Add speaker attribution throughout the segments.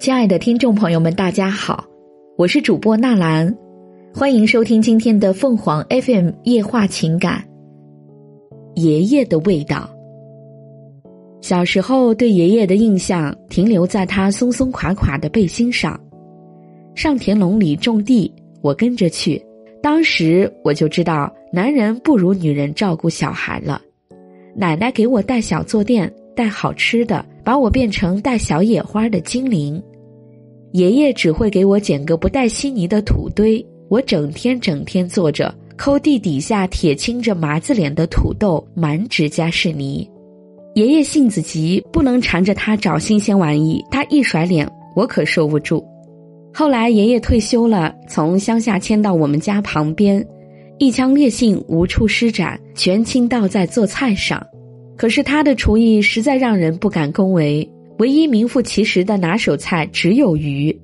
Speaker 1: 亲爱的听众朋友们，大家好，我是主播纳兰，欢迎收听今天的凤凰 FM 夜话情感。爷爷的味道，小时候对爷爷的印象停留在他松松垮垮的背心上。上田垄里种地，我跟着去，当时我就知道男人不如女人照顾小孩了。奶奶给我带小坐垫，带好吃的，把我变成带小野花的精灵。爷爷只会给我捡个不带稀泥的土堆，我整天整天坐着抠地底下铁青着麻子脸的土豆，满指甲是泥。爷爷性子急，不能缠着他找新鲜玩意，他一甩脸，我可受不住。后来爷爷退休了，从乡下迁到我们家旁边，一腔烈性无处施展，全倾倒在做菜上。可是他的厨艺实在让人不敢恭维。唯一名副其实的拿手菜只有鱼，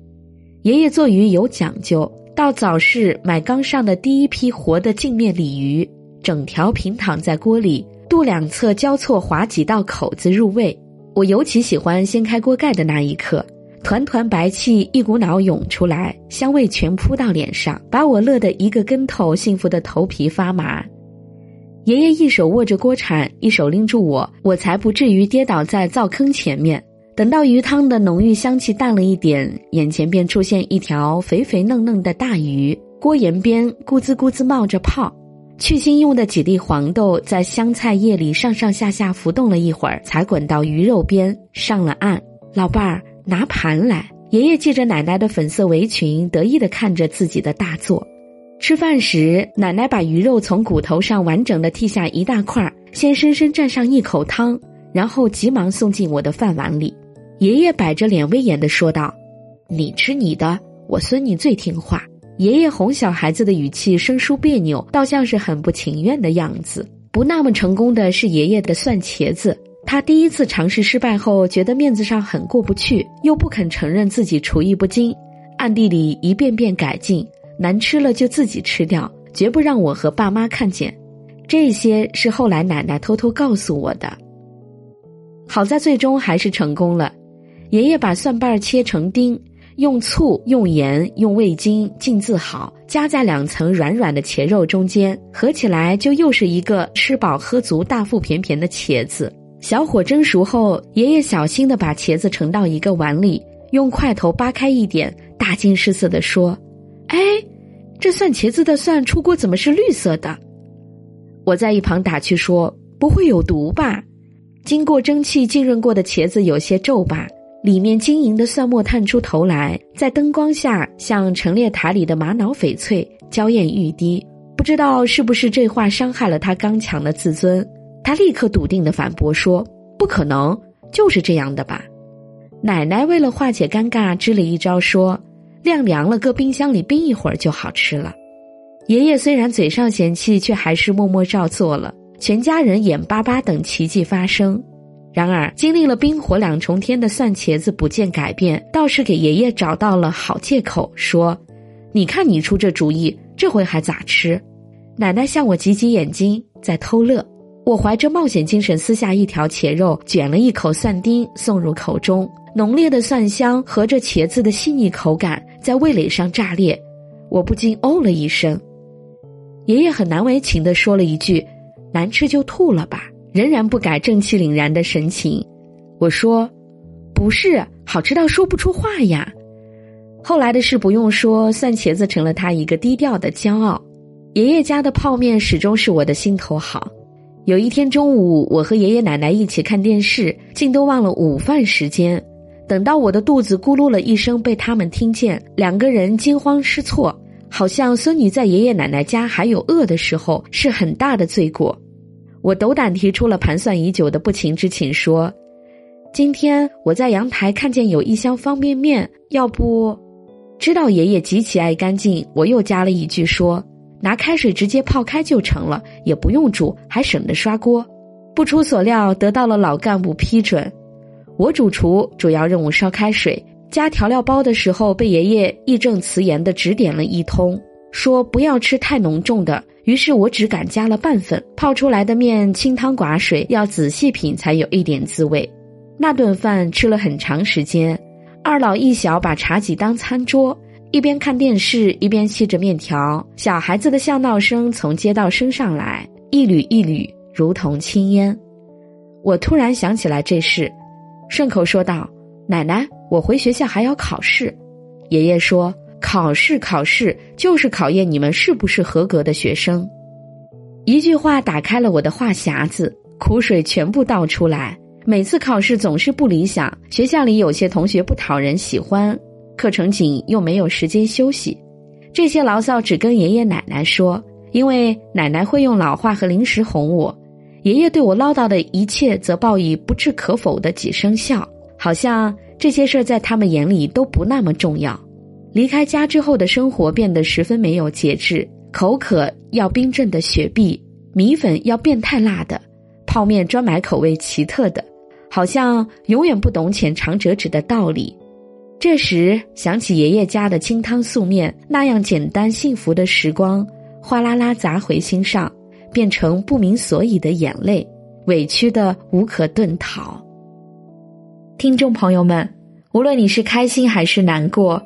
Speaker 1: 爷爷做鱼有讲究，到早市买刚上的第一批活的镜面鲤鱼，整条平躺在锅里，肚两侧交错划几道口子入味。我尤其喜欢掀开锅盖的那一刻，团团白气一股脑涌出来，香味全扑到脸上，把我乐得一个跟头，幸福的头皮发麻。爷爷一手握着锅铲，一手拎住我，我才不至于跌倒在灶坑前面。等到鱼汤的浓郁香气淡了一点，眼前便出现一条肥肥嫩嫩的大鱼，锅沿边咕滋咕滋冒着泡。去腥用的几粒黄豆在香菜叶里上上下下浮动了一会儿，才滚到鱼肉边上了岸。老伴儿拿盘来，爷爷系着奶奶的粉色围裙，得意地看着自己的大作。吃饭时，奶奶把鱼肉从骨头上完整的剔下一大块，先深深蘸上一口汤，然后急忙送进我的饭碗里。爷爷摆着脸威严的说道：“你吃你的，我孙女最听话。”爷爷哄小孩子的语气生疏别扭，倒像是很不情愿的样子。不那么成功的是爷爷的蒜茄子，他第一次尝试失败后，觉得面子上很过不去，又不肯承认自己厨艺不精，暗地里一遍遍改进，难吃了就自己吃掉，绝不让我和爸妈看见。这些是后来奶奶偷偷告诉我的。好在最终还是成功了。爷爷把蒜瓣切成丁，用醋、用盐、用味精浸渍好，夹在两层软软的茄肉中间，合起来就又是一个吃饱喝足、大腹便便的茄子。小火蒸熟后，爷爷小心地把茄子盛到一个碗里，用筷头扒开一点，大惊失色地说：“哎，这蒜茄子的蒜出锅怎么是绿色的？”我在一旁打趣说：“不会有毒吧？”经过蒸汽浸润过的茄子有些皱巴。里面晶莹的蒜末探出头来，在灯光下像陈列塔里的玛瑙翡翠，娇艳欲滴。不知道是不是这话伤害了他刚强的自尊，他立刻笃定的反驳说：“不可能，就是这样的吧。”奶奶为了化解尴尬，支了一招说：“晾凉了，搁冰箱里冰一会儿就好吃了。”爷爷虽然嘴上嫌弃，却还是默默照做了。全家人眼巴巴等奇迹发生。然而，经历了冰火两重天的蒜茄子不见改变，倒是给爷爷找到了好借口，说：“你看你出这主意，这回还咋吃？”奶奶向我挤挤眼睛，在偷乐。我怀着冒险精神撕下一条茄肉，卷了一口蒜丁送入口中，浓烈的蒜香和着茄子的细腻口感在味蕾上炸裂，我不禁哦了一声。爷爷很难为情地说了一句：“难吃就吐了吧。”仍然不改正气凛然的神情，我说：“不是，好吃到说不出话呀。”后来的事不用说，蒜茄子成了他一个低调的骄傲。爷爷家的泡面始终是我的心头好。有一天中午，我和爷爷奶奶一起看电视，竟都忘了午饭时间。等到我的肚子咕噜了一声被他们听见，两个人惊慌失措，好像孙女在爷爷奶奶家还有饿的时候是很大的罪过。我斗胆提出了盘算已久的不情之请，说：“今天我在阳台看见有一箱方便面，要不？”知道爷爷极其爱干净，我又加了一句说：“拿开水直接泡开就成了，也不用煮，还省得刷锅。”不出所料，得到了老干部批准。我主厨主要任务烧开水，加调料包的时候被爷爷义正辞严的指点了一通，说不要吃太浓重的。于是我只敢加了半份，泡出来的面清汤寡水，要仔细品才有一点滋味。那顿饭吃了很长时间，二老一小把茶几当餐桌，一边看电视一边吸着面条。小孩子的笑闹声从街道升上来，一缕一缕，如同青烟。我突然想起来这事，顺口说道：“奶奶，我回学校还要考试。”爷爷说：“考试，考试，就是考验你们是不是合格的学生。”一句话打开了我的话匣子，苦水全部倒出来。每次考试总是不理想，学校里有些同学不讨人喜欢，课程紧又没有时间休息。这些牢骚只跟爷爷奶奶说，因为奶奶会用老话和零食哄我，爷爷对我唠叨的一切则报以不置可否的几声笑，好像这些事儿在他们眼里都不那么重要。离开家之后的生活变得十分没有节制。口渴要冰镇的雪碧，米粉要变态辣的，泡面专买口味奇特的，好像永远不懂浅尝辄止的道理。这时想起爷爷家的清汤素面那样简单幸福的时光，哗啦啦砸回心上，变成不明所以的眼泪，委屈的无可遁逃。听众朋友们，无论你是开心还是难过，